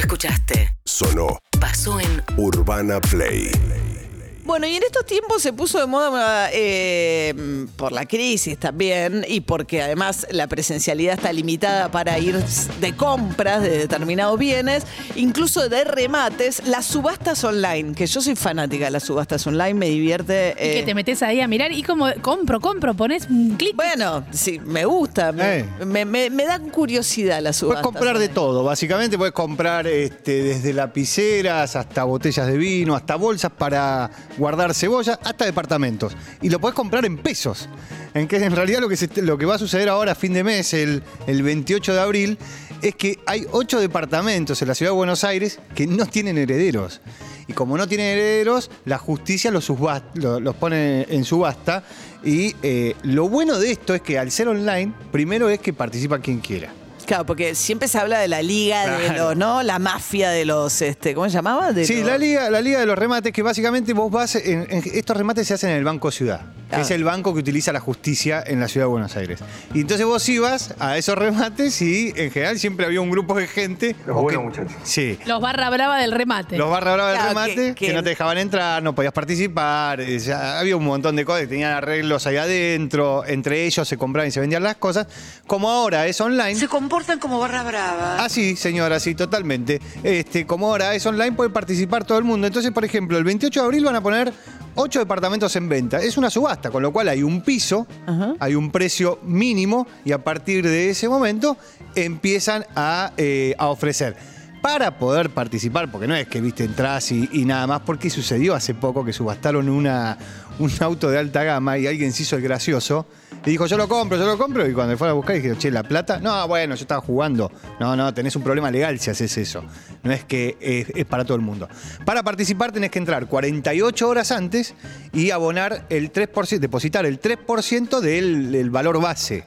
escuchaste. Sonó Pasó en Urbana Play. Bueno, y en estos tiempos se puso de moda eh, por la crisis también y porque además la presencialidad está limitada para ir de compras de determinados bienes, incluso de remates, las subastas online, que yo soy fanática de las subastas online, me divierte. Y que eh, te metes ahí a mirar y como compro, compro, pones un clic. bueno, sí, me gusta, me, Eh. me, me- me dan curiosidad las subastas. Puedes comprar de todo, básicamente puedes comprar este, desde lapiceras hasta botellas de vino, hasta bolsas para guardar cebolla, hasta departamentos. Y lo puedes comprar en pesos. En que en realidad lo que, va a suceder ahora a fin de mes, el, el 28 de abril, es que hay ocho departamentos en la ciudad de Buenos Aires que no tienen herederos. Y como no tienen herederos, la justicia los, los pone en subasta. Y eh, lo bueno de esto es que al ser online, primero es que participa quien quiera. Claro, porque siempre se habla de la liga de Claro. los, ¿no? La mafia de los, este, ¿cómo se llamaba? De Sí, los- la liga, la liga de los remates, que básicamente vos vas, en, en- estos remates se hacen en el Banco Ciudad, que es el banco que utiliza la justicia en la ciudad de Buenos Aires. Y entonces vos ibas a esos remates y en general siempre había un grupo de gente. Los buenos que- muchachos. Sí. Los barra brava del remate. Los barra brava del Claro, remate, que- que, que- no te dejaban entrar, no podías participar, eh, ya había un montón de cosas, tenían arreglos ahí adentro, entre ellos se compraban y se vendían las cosas. Como ahora es online, Se comportan como barra brava. Ah, sí, señora, sí, totalmente. Este, como ahora es online, puede participar todo el mundo. Entonces, por ejemplo, el 28 de abril van a poner ocho departamentos en venta. Es una subasta, con lo cual hay un piso, Ajá. hay un precio mínimo y a partir de ese momento empiezan a, eh, a ofrecer. Para poder participar, porque no es que viste entras y, y nada más, porque sucedió hace poco que subastaron una, un auto de alta gama y alguien se hizo el gracioso y dijo, yo lo compro, yo lo compro. Y cuando fueron a buscar, dijeron, che, la plata. No, bueno, yo estaba jugando. No, no, tenés un problema legal si haces eso. No es que es, para todo el mundo. Para participar tenés que entrar 48 horas antes y abonar el 3%, depositar el 3% del, valor base.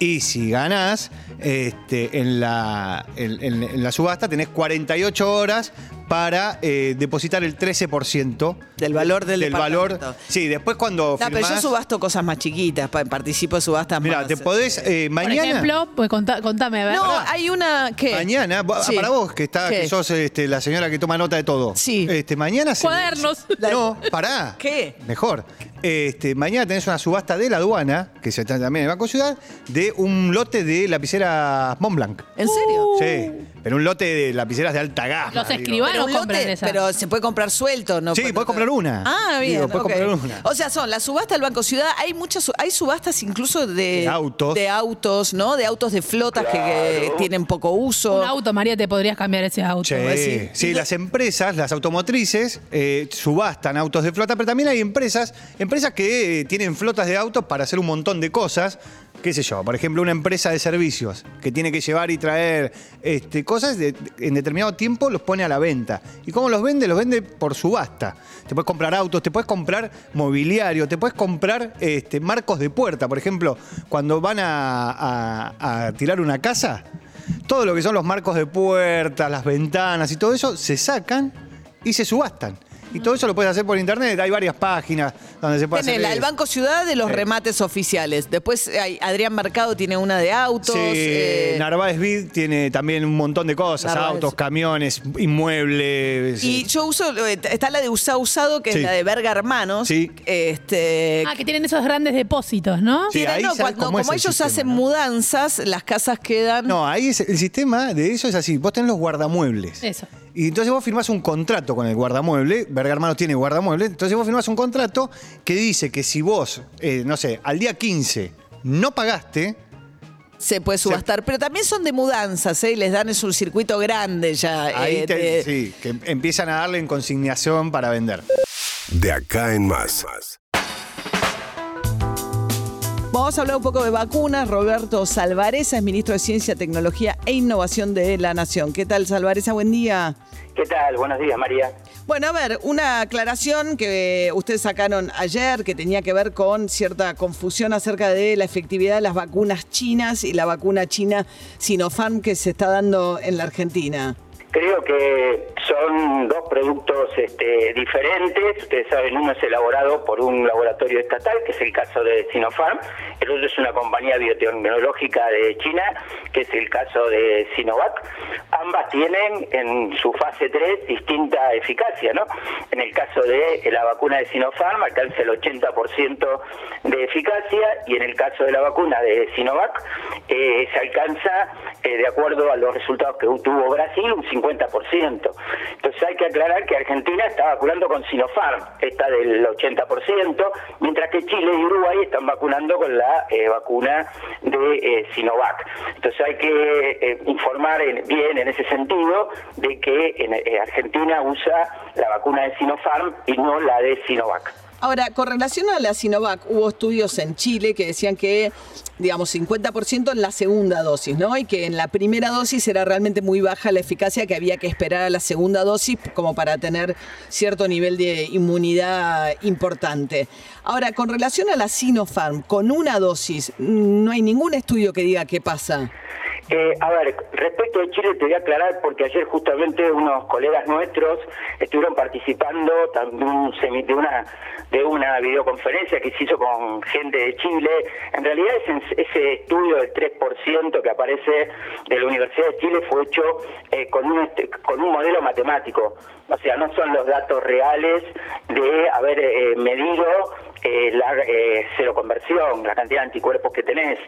Y si ganás este, en, la, en, en- en la subasta, tenés 48 horas para eh, depositar el 13% Del valor del valor. Sí, después cuando No, pero yo firmás- subasto cosas más chiquitas, pa- participo de subastas Mira, más. te podés eh, Por mañana. ejemplo, pues contá- contame, a ver. No, hay una que. Mañana, Sí. para vos que está, ¿Qué? que sos este, la señora que toma nota de todo. Sí. Este, mañana se- Cuadernos. se- No, pará. ¿Qué? Mejor. Este, mañana tenés una subasta de la aduana, que se está también en el Banco Ciudad, de un lote de lapiceras Montblanc. ¿En serio? Sí. Pero un lote de lapiceras de alta gama. Los digo. escribanos Pero, compran lote, pero se puede comprar suelto, ¿no? Sí, podés comprar una. Ah, bien. Digo, podés ok. comprar una. O sea, son la subasta del Banco Ciudad. Hay muchas, hay subastas incluso de, De autos. de autos, ¿no? De autos de flotas que, que tienen poco uso. Un auto, María, te podrías cambiar ese auto. Sí, sí, las empresas, las automotrices, eh, subastan autos de flota, pero también hay empresas, empresas que eh, tienen flotas de autos para hacer un montón de cosas. Qué sé yo, por ejemplo, una empresa de servicios que tiene que llevar y traer este, cosas en determinado tiempo los pone a la venta. ¿Y cómo los vende? Los vende por subasta. Te puedes comprar autos, te puedes comprar mobiliario, te puedes comprar este, marcos de puerta. Por ejemplo, cuando van a- a tirar una casa, todo lo que son los marcos de puertas, las ventanas y todo eso se sacan y se subastan. Y todo eso lo puedes hacer por internet. Hay varias páginas donde se puede Tenés hacer. la- el. Banco Ciudad de los Sí. remates oficiales. Después hay Adrián Mercado tiene una de autos. Sí, eh, Narváez Vid tiene también un montón de cosas, Narváez. autos, camiones, inmuebles. Y yo uso, eh, está la de Usá Usado, que Sí. es la de Verga Hermanos. Sí. Este, Ah, que tienen esos grandes depósitos, ¿no? Sí, ahí no, cuando- cómo es como el ellos sistema, hacen ¿no? mudanzas, las casas quedan. No, ahí es, el sistema de eso es así. Vos tenés los guardamuebles. Eso. Y entonces vos firmás un contrato con el guardamueble. Verga Hermanos tiene guardamueble. Entonces vos firmás un contrato que dice que si vos, eh, no sé, al día 15 no pagaste, Se puede subastar, pero también son de mudanzas, ¿eh? Y les dan es un circuito grande ya. ahí eh, te- de- sí, que empiezan a darle en consignación para vender. De acá en más. Vamos a hablar un poco de vacunas. Roberto Salvareza es ministro de Ciencia, Tecnología e Innovación de la Nación. ¿Qué tal, Salvareza? Buen día. ¿Qué tal? Buenos días, María. Bueno, a ver, una aclaración que ustedes sacaron ayer que tenía que ver con cierta confusión acerca de la efectividad de las vacunas chinas y la vacuna china Sinopharm que se está dando en la Argentina. Creo que son dos productos este, diferentes. Ustedes saben, uno es elaborado por un laboratorio estatal, que es el caso de Sinopharm. El otro es una compañía biotecnológica de China, que es el caso de Sinovac. ambas tienen en su fase 3 distinta eficacia, ¿no? En el caso de la vacuna de Sinopharm alcanza el 80% de eficacia y en el caso de la vacuna de Sinovac eh, se alcanza, eh, de acuerdo a los resultados que tuvo Brasil, un 50%. Entonces hay que aclarar que Argentina está vacunando con Sinopharm, está del 80%, mientras que Chile y Uruguay están vacunando con la eh, vacuna de Sinovac. Entonces hay que informar bien en ese sentido de que en, Argentina usa la vacuna de Sinopharm y no la de Sinovac. Ahora, con relación a la Sinovac, hubo estudios en Chile que decían que, digamos, 50% en la segunda dosis, ¿no? Y que en la primera dosis era realmente muy baja la eficacia, que había que esperar a la segunda dosis como para tener cierto nivel de inmunidad importante. Ahora, con relación a la Sinopharm, con una dosis, no hay ningún estudio que diga qué pasa. Eh, a ver, respecto de Chile te voy a aclarar porque ayer justamente unos colegas nuestros estuvieron participando de una de una videoconferencia que se hizo con gente de Chile. En realidad ese, estudio del 3% que aparece de la Universidad de Chile fue hecho eh, con, un, con un modelo matemático. O sea, no son los datos reales de haber eh, medido eh, la eh, conversión, la cantidad de anticuerpos que tenés.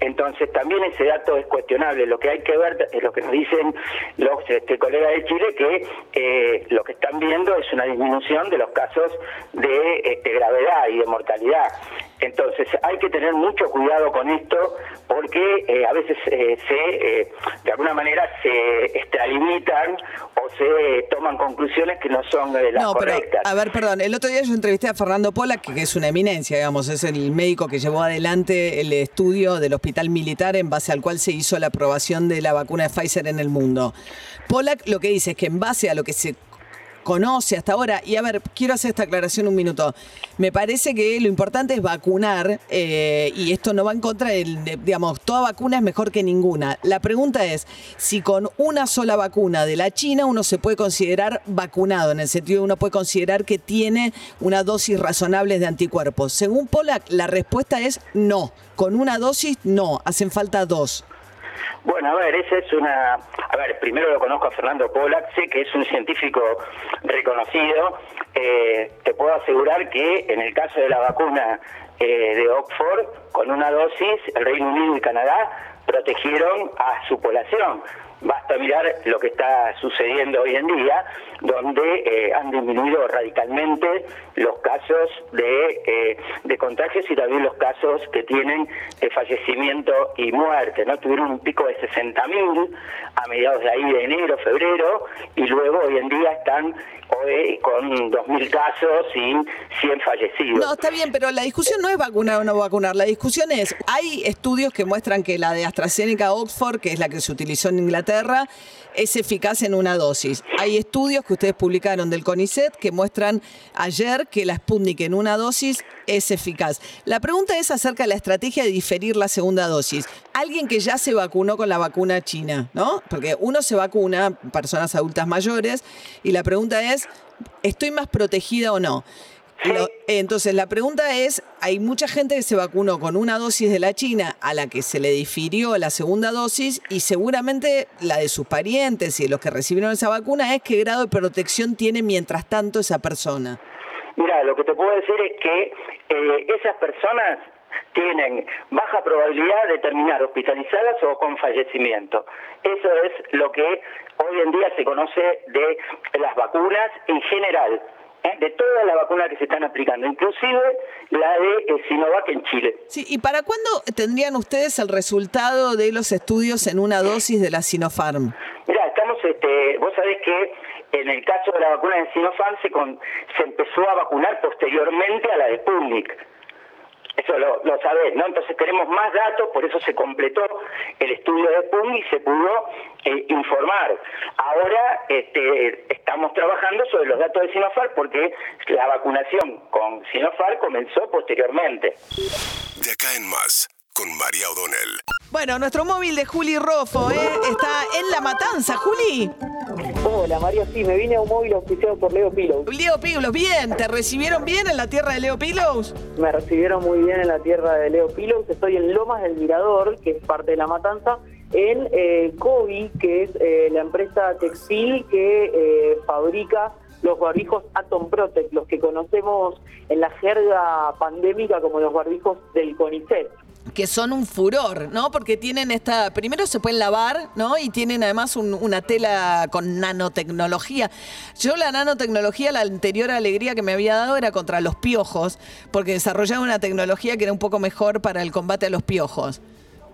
Entonces también ese dato es cuestionable. Lo que hay que ver es lo que nos dicen los este, colegas de Chile, que eh, lo que están viendo es una disminución de los casos de este, gravedad y de mortalidad. Entonces hay que tener mucho cuidado con esto porque eh, a veces eh, se, de alguna manera se extralimitan se toman conclusiones que no son las no, correctas. a ver, perdón, el otro día yo entrevisté a Fernando Pola, que es una eminencia, digamos, es el médico que llevó adelante el estudio del hospital militar en base al cual se hizo la aprobación de la vacuna de Pfizer en el mundo. Polak lo que dice es que en base a lo que se conoce hasta ahora. Y a ver, quiero hacer esta aclaración un minuto. Me parece que lo importante es vacunar eh, y esto no va en contra del, digamos, toda vacuna es mejor que ninguna. La pregunta es si con una sola vacuna de la China uno se puede considerar vacunado, en el sentido de uno puede considerar que tiene una dosis razonable de anticuerpos. Según Pollack, la respuesta es no. Con una dosis, no, hacen falta dos. Bueno, a ver, esa es una... A ver, primero lo conozco a Fernando Pollack, sé que es un científico reconocido. Eh, te puedo asegurar que en el caso de la vacuna eh, de Oxford, con una dosis, el Reino Unido y Canadá protegieron a su población. Basta mirar lo que está sucediendo hoy en día, donde eh, han disminuido radicalmente los casos de, eh, de contagios y también los casos que tienen de fallecimiento y muerte. ¿no? Tuvieron un pico de 60.000 a mediados de ahí de enero, febrero, y luego hoy en día están hoy con 2.000 casos y 100 fallecidos. No, está bien, pero la discusión no es vacunar o no vacunar. La discusión es, hay estudios que muestran que la de AstraZeneca Oxford, que es la que se utilizó en Inglaterra, es eficaz en una dosis. Hay estudios que ustedes publicaron del CONICET que muestran ayer que la Sputnik en una dosis es eficaz. La pregunta es acerca de la estrategia de diferir la segunda dosis. Alguien que ya se vacunó con la vacuna china, ¿no? Porque uno se vacuna, personas adultas mayores, y la pregunta es, ¿estoy más protegida o no? entonces, la pregunta es, hay mucha gente que se vacunó con una dosis de la China a la que se le difirió la segunda dosis y seguramente la de sus parientes y los que recibieron esa vacuna es qué grado de protección tiene mientras tanto esa persona. Mira, lo que te puedo decir es que eh, esas personas tienen baja probabilidad de terminar hospitalizadas o con fallecimiento. Eso es lo que hoy en día se conoce de las vacunas en general. ¿eh? de todas las vacunas que se están aplicando, inclusive la de eh, Sinovac en Chile. Sí, ¿y para cuándo tendrían ustedes el resultado de los estudios en una dosis de la Sinopharm? Mira, estamos, este, vos sabés que en el caso de la vacuna de Sinopharm se, se empezó a vacunar posteriormente a la de Sputnik. Eso lo, lo sabés, ¿no? Entonces tenemos más datos, por eso se completó el estudio de PUN y se pudo eh, informar. Ahora este, estamos trabajando sobre los datos de Sinofar porque la vacunación con Sinofar comenzó posteriormente. De acá en más, con María O'Donnell. Bueno, nuestro móvil de Juli Rofo ¿eh? está en La Matanza. Juli. Hola María, sí, me vine a un móvil auspiciado por Leo Pilos. Leo Pilos, bien, ¿te recibieron bien en la tierra de Leo Pilos? Me recibieron muy bien en la tierra de Leo Pilos, estoy en Lomas del Mirador, que es parte de La Matanza, en eh, Kobe, que es eh, la empresa textil que eh, fabrica los barbijos Atom Protect, los que conocemos en la jerga pandémica como los barbijos del CONICET. Que son un furor, ¿no? Porque tienen esta, primero se pueden lavar, ¿no? Y tienen además un- una tela con nanotecnología. Yo la nanotecnología, la anterior alegría que me había dado era contra los piojos, porque desarrollaba una tecnología que era un poco mejor para el combate a los piojos.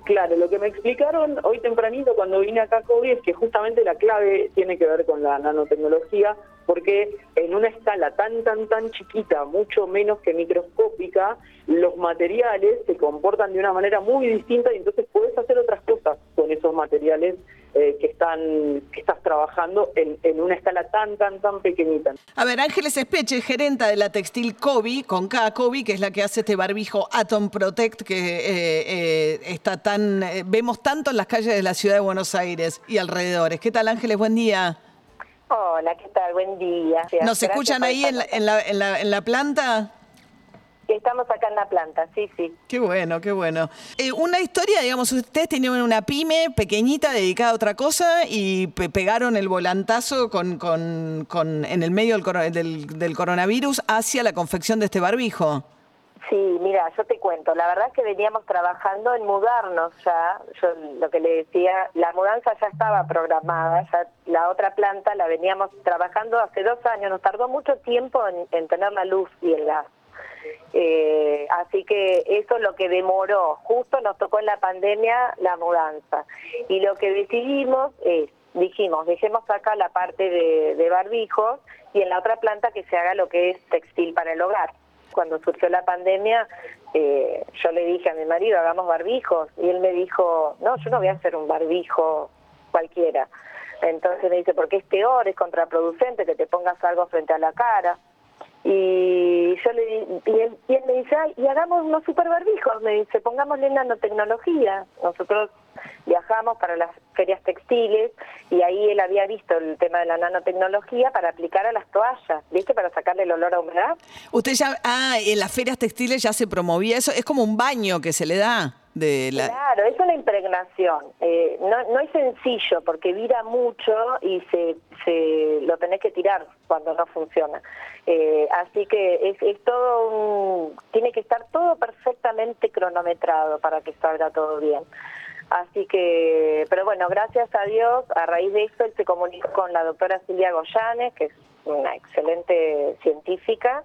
Claro, lo que me explicaron hoy tempranito cuando vine acá a Kobe es que justamente la clave tiene que ver con la nanotecnología, porque en una escala tan, tan, tan chiquita, mucho menos que microscópica, los materiales se comportan de una manera muy distinta y entonces puedes hacer otras cosas con esos materiales eh, que están que estás trabajando en, en una escala tan, tan, tan pequeñita. A ver, Ángeles Espeche, gerenta de la textil Kobe, con K Kobe, que es la que hace este barbijo Atom Protect, que eh, eh, está tan, eh, vemos tanto en las calles de la ciudad de Buenos Aires y alrededores. ¿Qué tal, Ángeles? Buen día. Hola, ¿qué tal? Buen día. ¿Nos Gracias escuchan ahí en la, en, la, en, la, en la planta? Estamos acá en la planta, sí, sí. Qué bueno, qué bueno. Eh, una historia, digamos, ustedes tenían una pyme pequeñita dedicada a otra cosa y pe- pegaron el volantazo con, con, con- en el medio del- del coronavirus hacia la confección de este barbijo. Sí, mira, yo te cuento, la verdad es que veníamos trabajando en mudarnos ya, yo lo que le decía, la mudanza ya estaba programada, ya la otra planta la veníamos trabajando hace dos años, nos tardó mucho tiempo en, en tener la luz y el gas. Eh, así que eso es lo que demoró, justo nos tocó en la pandemia la mudanza. Y lo que decidimos es, dijimos, dejemos acá la parte de, de barbijos y en la otra planta que se haga lo que es textil para el hogar. Cuando surgió la pandemia, eh, yo le dije a mi marido, hagamos barbijos, y él me dijo, no, yo no voy a hacer un barbijo cualquiera. Entonces me dice, porque es peor, es contraproducente que te pongas algo frente a la cara. Y yo le y él, y él me dice, ay, y hagamos unos super barbijos, me dice, pongámosle nanotecnología. Nosotros viajamos para las ferias textiles y ahí él había visto el tema de la nanotecnología para aplicar a las toallas, ¿viste? Para sacarle el olor a humedad. Usted ya, ah, en las ferias textiles ya se promovía eso, es como un baño que se le da de la... Claro, es una impregnación. Eh, no, no es sencillo porque vira mucho y se, se lo tenés que tirar cuando no funciona. Eh, así que es, es todo un, tiene que estar todo perfectamente cronometrado para que salga todo bien. Así que, pero bueno, gracias a Dios, a raíz de esto él se comunicó con la doctora Silvia Goyanes, que es una excelente científica,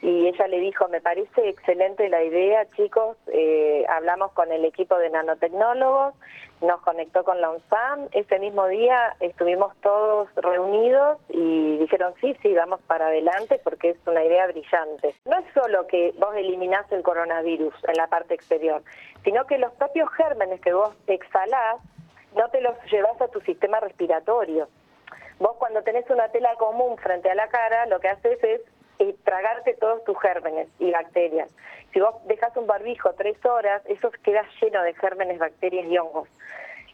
y ella le dijo, me parece excelente la idea, chicos, eh, hablamos con el equipo de nanotecnólogos, nos conectó con la UNSAM, ese mismo día estuvimos todos reunidos y dijeron, sí, sí, vamos para adelante porque es una idea brillante. No es solo que vos eliminás el coronavirus en la parte exterior, sino que los propios gérmenes que vos exhalás no te los llevas a tu sistema respiratorio. Vos cuando tenés una tela común frente a la cara, lo que haces es eh, tragarte todos tus gérmenes y bacterias. Si vos dejas un barbijo tres horas, eso queda lleno de gérmenes, bacterias y hongos.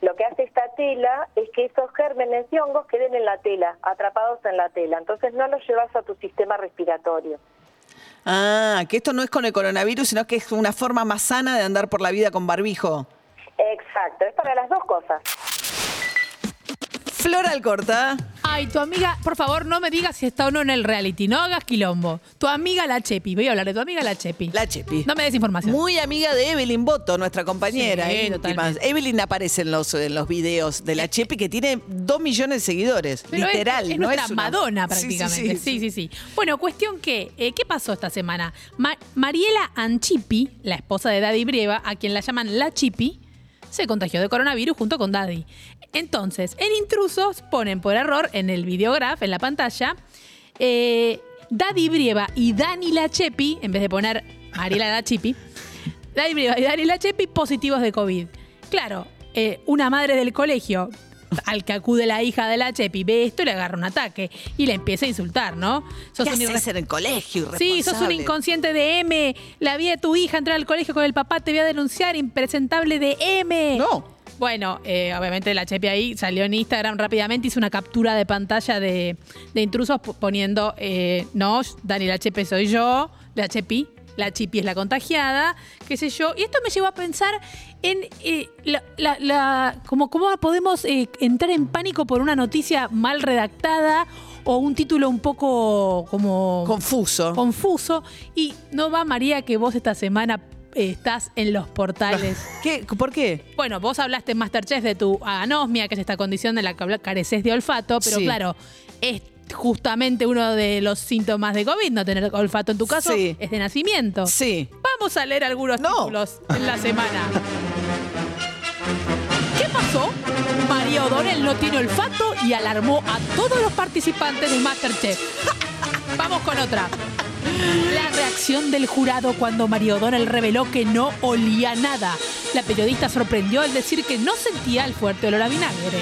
Lo que hace esta tela es que esos gérmenes y hongos queden en la tela, atrapados en la tela. Entonces no los llevas a tu sistema respiratorio. Ah, que esto no es con el coronavirus, sino que es una forma más sana de andar por la vida con barbijo. Exacto, es para las dos cosas. Flor Alcorta. Ay, tu amiga, por favor, no me digas si está o no en el reality, no hagas quilombo. Tu amiga la Chepi, voy a hablar de tu amiga la Chepi. La Chepi. No me des información. Muy amiga de Evelyn Boto, nuestra compañera Sí, totalmente. Evelyn aparece en los, en los videos de la Chepi que tiene dos millones de seguidores. Pero es- literal, es, ¿no? nuestra es una- Madonna Sí, sí, prácticamente. Sí sí, sí, Bueno, cuestión que, eh, ¿qué pasó esta semana? Ma- Mariela Anchipi, la esposa de Daddy Brieva, a quien la llaman la Chipi, se contagió de coronavirus junto con Daddy. Entonces, en intrusos ponen por error en el videograf, en la pantalla, eh, Daddy Brieva y Dani la Chepi, en vez de poner Mariela la Chipi, Daddy Brieva y Dani la Chepi positivos de COVID. Claro, eh, una madre del colegio al que acude la hija de la Chepi ve esto y le agarra un ataque y le empieza a insultar, ¿no? ¿Qué un haces irre- en el colegio? Sí, sos un inconsciente de M. La vi de tu hija entrar al colegio con el papá, te voy a denunciar, impresentable de M. No. Bueno, eh, obviamente la Chepi ahí salió en Instagram rápidamente, hizo una captura de pantalla de, de intrusos poniendo, eh, no, Dani la Chepi soy yo, la Chepi, la chipi es la contagiada, qué sé yo. Y esto me llevó a pensar en eh, la, la- la- como cómo podemos eh, entrar en pánico por una noticia mal redactada o un título un poco como Confuso. confuso. Y no va, María, que vos esta semana eh, estás en los portales. ¿Qué? ¿Por qué? Bueno, vos hablaste en Masterchef de tu anosmia, que es esta condición de la que careces de olfato, pero Sí. claro, es justamente uno de los síntomas de COVID, no tener olfato en tu caso, Sí. es de nacimiento. Sí. Vamos a leer algunos No. títulos en la semana. ¿Qué pasó? María O'Donnell no tiene olfato y alarmó a todos los participantes de Masterchef. Vamos con otra. La reacción del jurado cuando María O'Donnell reveló que no olía nada. La periodista sorprendió al decir que no sentía el fuerte olor a vinagre.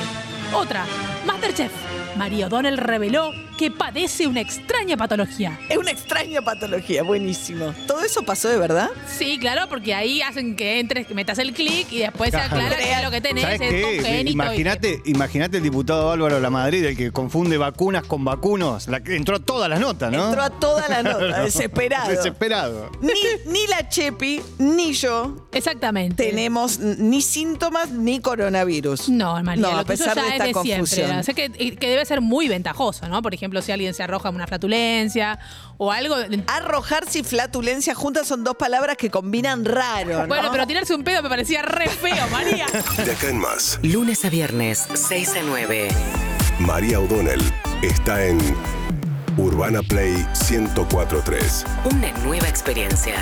Otra. Masterchef. María O'Donnell reveló que padece una extraña patología. Es una extraña patología, buenísimo. ¿Todo eso pasó de verdad? Sí, claro, porque ahí hacen que entres, que metas el clic y después se Claro. aclara que lo que tenés ¿Sabes es congénito. y- Imagínate, imagínate el diputado Álvaro Lamadrid, el que confunde vacunas con vacunos. La, que entró a todas las notas, ¿no? Entró a toda la nota, desesperado. Desesperado. Ni, ni la Chepi, ni yo Exactamente. tenemos ni síntomas ni coronavirus. No, María, No, lo a pesar ya de es esta de confusión. siempre. O sea, que, que debe ser muy ventajoso, ¿no? Por ejemplo, si alguien se arroja una flatulencia o algo. Arrojarse y flatulencia juntas son dos palabras que combinan raro, ¿no? Bueno, pero tirarse un pedo me parecía re feo, María. De acá en más, Lunes a viernes, 6 a 9. María O'Donnell está en Urbana Play 1043. Una nueva experiencia.